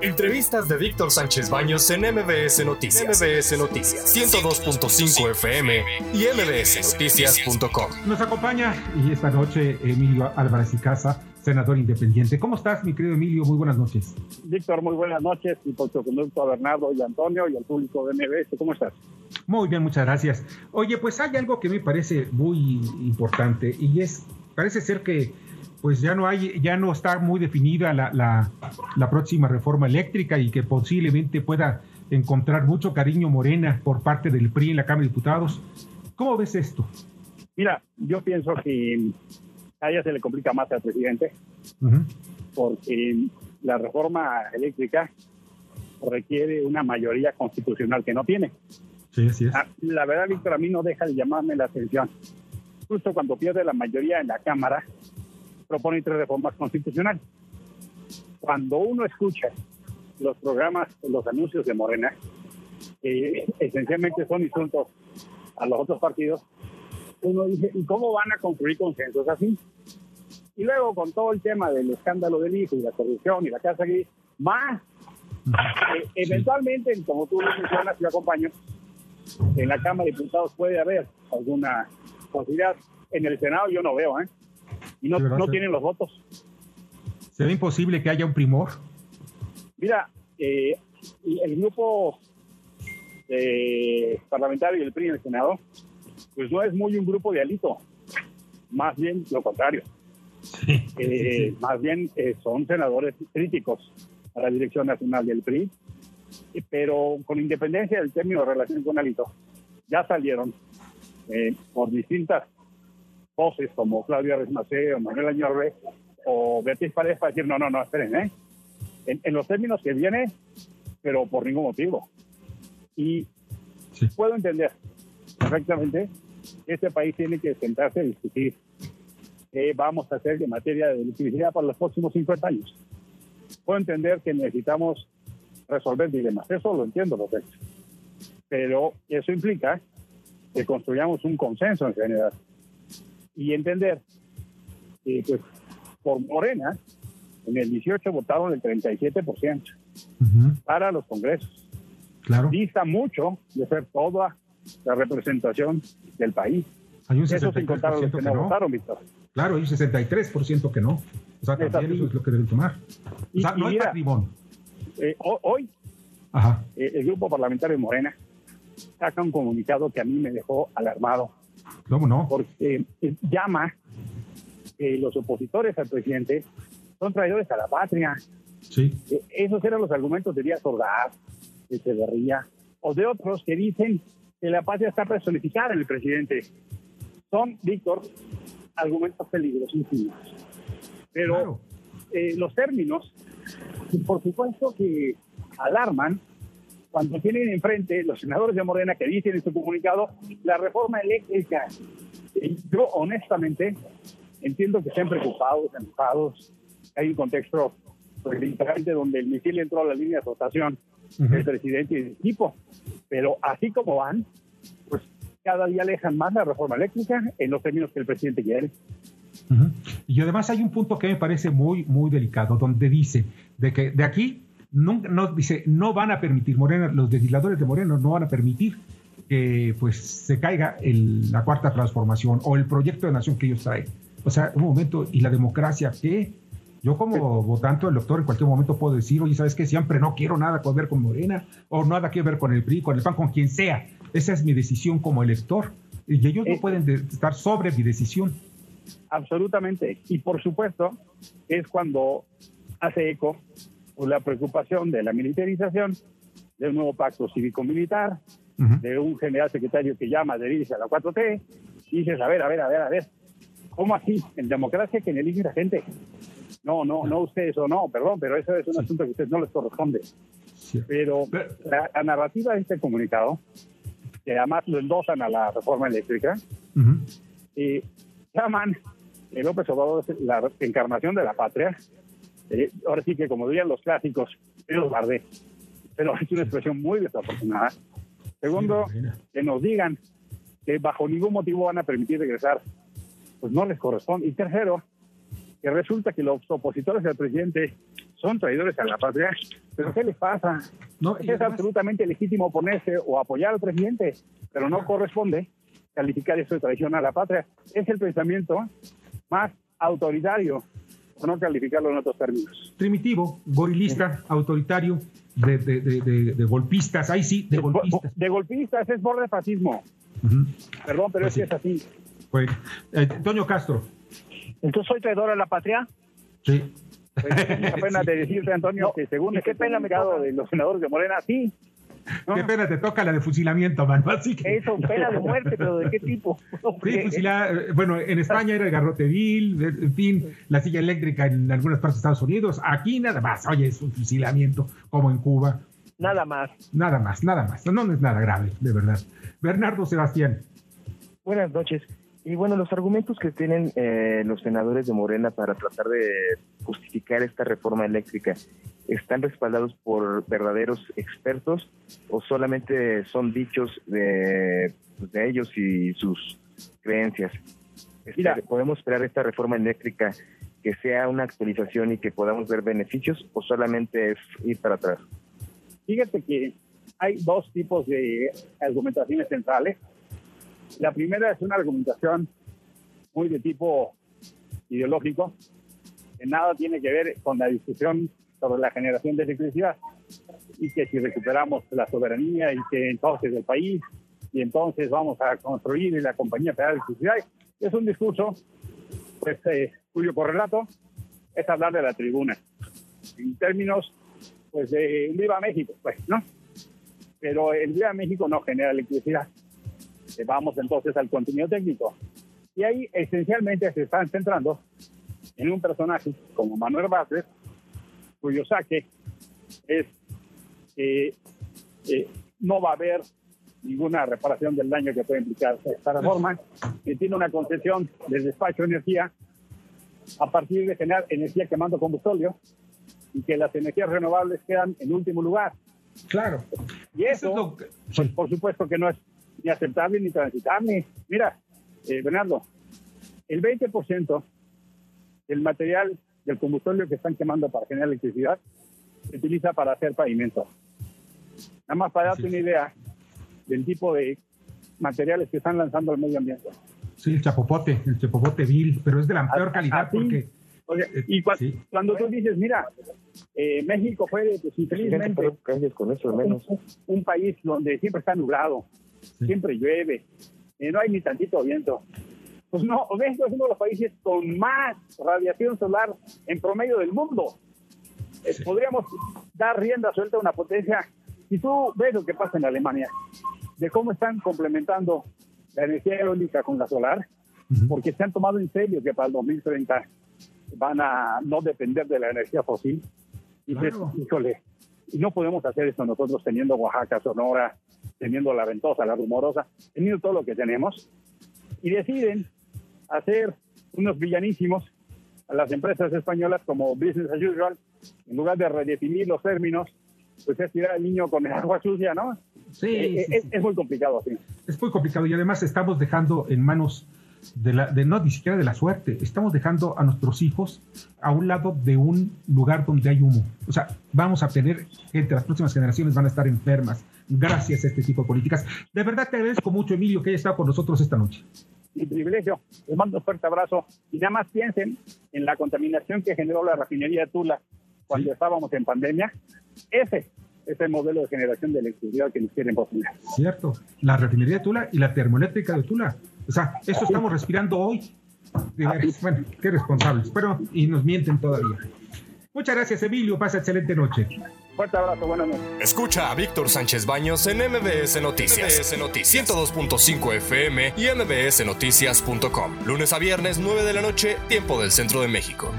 Entrevistas de Víctor Sánchez Baños en MBS Noticias. MBS Noticias 102.5 FM y mbsnoticias.com. Nos acompaña y esta noche Emilio Álvarez y Casa, senador independiente. ¿Cómo estás, mi querido Emilio? Muy buenas noches. Víctor, muy buenas noches y por tu conducto a Bernardo y Antonio y al público de MBS. ¿Cómo estás? Muy bien, muchas gracias. Oye, pues hay algo que me parece muy importante y es, parece ser que pues ya no hay, ya no está muy definida la, la, próxima reforma eléctrica y que posiblemente pueda encontrar mucho cariño Morena por parte del PRI en la Cámara de Diputados. ¿Cómo ves esto? Mira, yo pienso que a ella se le complica más al presidente, porque la reforma eléctrica requiere una mayoría constitucional que no tiene. Sí, así es. Ah, la verdad, Víctor, a mí no deja de llamarme la atención. Justo cuando pierde la mayoría en la Cámara, propone tres reformas constitucionales. Cuando uno escucha los programas, los anuncios de Morena, que esencialmente son insultos a los otros partidos, uno dice, ¿y cómo van a construir consensos así? Y luego con todo el tema del escándalo del hijo y la corrupción y la casa gris, más, eh, eventualmente, como tú lo mencionas, yo acompaño, en la Cámara de Diputados puede haber alguna posibilidad. En el Senado yo no veo, ¿eh? Y no, no tienen los votos. ¿Será imposible que haya un primor? Mira, eh, el grupo eh, parlamentario del PRI en el Senado, pues no es muy un grupo de alito, más bien lo contrario. Eh, más bien son senadores críticos a la dirección nacional del PRI, pero con independencia del término de relación con alito, ya salieron por distintas voces como Claudia Resmacé o Manuel Añorbe o Beatriz Paredes para decir, no, no, no, esperen, ¿eh? En, los términos que viene, pero por ningún motivo. Y puedo entender perfectamente que este país tiene que sentarse a discutir qué vamos a hacer en materia de electricidad para los próximos 50 años. Puedo entender que necesitamos resolver dilemas, eso lo entiendo perfecto. Pero eso implica que construyamos un consenso en general y entender que pues por Morena en el 18 votaron el 37% para los congresos. Claro. Dista mucho de ser toda la representación del país. Hay un 63% que, no, votaron, Víctor. Claro, hay un 63% que no. O sea, también eso es lo que deben tomar. O sea, no hay patrimonio. Eh, hoy, eh, el grupo parlamentario de Morena saca un comunicado que a mí me dejó alarmado ¿Cómo no? Porque eh, llama que los opositores al presidente son traidores a la patria. Sí. Eh, esos eran los argumentos de Díaz Ordaz, de Echeverría, o de otros que dicen que la patria está personificada en el presidente. Son, Víctor, argumentos peligrosísimos. Pero eh, los términos, por supuesto que alarman cuando tienen enfrente los senadores de Morena que dicen en su comunicado la reforma eléctrica. Yo honestamente entiendo que estén preocupados, enojados. Hay un contexto pues, donde el misil entró a la línea de rotación del presidente y del equipo. Pero así como van, pues cada día alejan más la reforma eléctrica en los términos que el presidente quiere. Y además hay un punto que me parece muy, muy delicado, donde dice de que de aquí no, no, dice, no van a permitir, Morena, los legisladores de Morena no van a permitir que pues se caiga el, la cuarta transformación o el proyecto de nación que ellos traen. O sea, un momento, y la democracia, ¿qué? Yo como votante del doctor en cualquier momento puedo decir, oye, ¿sabes qué? Siempre no quiero nada que ver con Morena o nada que ver con el PRI, con el PAN, con quien sea. Esa es mi decisión como elector. Y ellos no pueden estar sobre mi decisión. Absolutamente. Y por supuesto, es cuando hace eco la preocupación de la militarización, de un nuevo pacto cívico-militar, de un general secretario que llama a adherirse a la 4T, y dices, a ver, a ver, a ver, a ver, ¿cómo así? En democracia que elige la gente. No, no, no ustedes o no, perdón, pero eso es un asunto que a ustedes no les corresponde. Pero la, narrativa de este comunicado, que además lo endosan a la reforma eléctrica, eh, llaman el López Obrador la encarnación de la patria, eh, ahora sí que como dirían los clásicos, yo los guardé. Pero es una expresión muy desafortunada. Segundo, que nos digan que bajo ningún motivo van a permitir regresar, pues no les corresponde. Y tercero, que resulta que los opositores del presidente son traidores a la patria. ¿Pero qué les pasa? No, es absolutamente legítimo oponerse o apoyar al presidente, pero no corresponde calificar eso de traición a la patria. Es el pensamiento más autoritario, no calificarlo en otros términos. Primitivo, gorilista, autoritario, de, de, de, de, golpistas, ahí sí, de golpistas. De golpistas, es borde fascismo. Perdón, pero pues es que es así. Pues, Antonio Castro. ¿Entonces soy traidor a la patria? Sí. Pues, qué pena de decirte, Antonio, que según qué pena me de los senadores de Morena, sí. Qué pena te toca la de fusilamiento, mano. Así que... Eso, pena de muerte, pero ¿de qué tipo? Sí, fusilar, eh, bueno, en España era el garrote vil, en fin, la silla eléctrica en algunas partes de Estados Unidos. Aquí nada más, oye, es un fusilamiento, como en Cuba. Nada más. Nada más, nada más. No, no es nada grave, de verdad. Bernardo Sebastián. Buenas noches. Y bueno, los argumentos que tienen eh, los senadores de Morena para tratar de justificar esta reforma eléctrica, ¿están respaldados por verdaderos expertos o solamente son dichos de, pues, de ellos y sus creencias? Mira, ¿Podemos esperar esta reforma eléctrica que sea una actualización y que podamos ver beneficios o solamente es ir para atrás? Fíjate que hay dos tipos de argumentaciones centrales la primera es una argumentación muy de tipo ideológico, que nada tiene que ver con la discusión sobre la generación de electricidad y que si recuperamos la soberanía y que entonces el país y entonces vamos a construir la compañía federal de electricidad. Es un discurso pues eh, cuyo correlato es hablar de la tribuna. En términos pues de viva México pues no pero el viva México no genera electricidad. Vamos entonces al contenido técnico. Y ahí esencialmente se están centrando en un personaje como Manuel Vázquez, cuyo saque es que eh, no va a haber ninguna reparación del daño que puede implicar esta reforma, que tiene una concesión del despacho de energía a partir de generar energía quemando combustible y que las energías renovables quedan en último lugar. Claro. Y eso, pues, por supuesto que no es ni aceptable ni transitable. Mira, eh, Bernardo, el 20% del material del combustible que están quemando para generar electricidad se utiliza para hacer pavimento. Nada más para darte una idea del tipo de materiales que están lanzando al medio ambiente. Sí, el chapopote, el chapopote vil, pero es de la peor calidad porque... Eh, y cuando tú dices, mira, eh, México fue, pues, infelizmente, con eso, menos. un país donde siempre está nublado, siempre llueve, y no hay ni tantito viento. Pues no, México es uno de los países con más radiación solar en promedio del mundo. Eh, podríamos dar rienda suelta a una potencia. Y tú ves lo que pasa en Alemania, de cómo están complementando la energía eólica con la solar, porque se han tomado en serio que para el 2030 van a no depender de la energía fósil. Y híjole, y no podemos hacer eso nosotros teniendo Oaxaca, Sonora, teniendo la Ventosa, la Rumorosa, teniendo todo lo que tenemos. Y deciden hacer unos villanísimos a las empresas españolas como Business as usual, en lugar de redefinir los términos, pues es tirar al niño con el agua sucia, ¿no? Sí, eh, eh, es, muy complicado, sí. Es muy complicado y además estamos dejando en manos de, la, de no ni siquiera de la suerte, estamos dejando a nuestros hijos a un lado de un lugar donde hay humo. O sea, vamos a tener gente, las próximas generaciones van a estar enfermas gracias a este tipo de políticas. De verdad te agradezco mucho, Emilio, que haya estado con nosotros esta noche. Mi privilegio. Les mando un fuerte abrazo y nada más piensen en la contaminación que generó la refinería de Tula cuando estábamos en pandemia. Ese es el modelo de generación de electricidad que nos quieren poner. Cierto, la refinería de Tula y la termoeléctrica de Tula. O sea, eso estamos respirando hoy. Bueno, qué responsables. Pero, y nos mienten todavía. Muchas gracias, Emilio. Pasa excelente noche. Fuerte abrazo, buenas noches. Escucha a Víctor Sánchez Baños en MBS Noticias. MBS Noticias 102.5 FM y MBSNoticias.com. Lunes a viernes, 9 de la noche, tiempo del centro de México.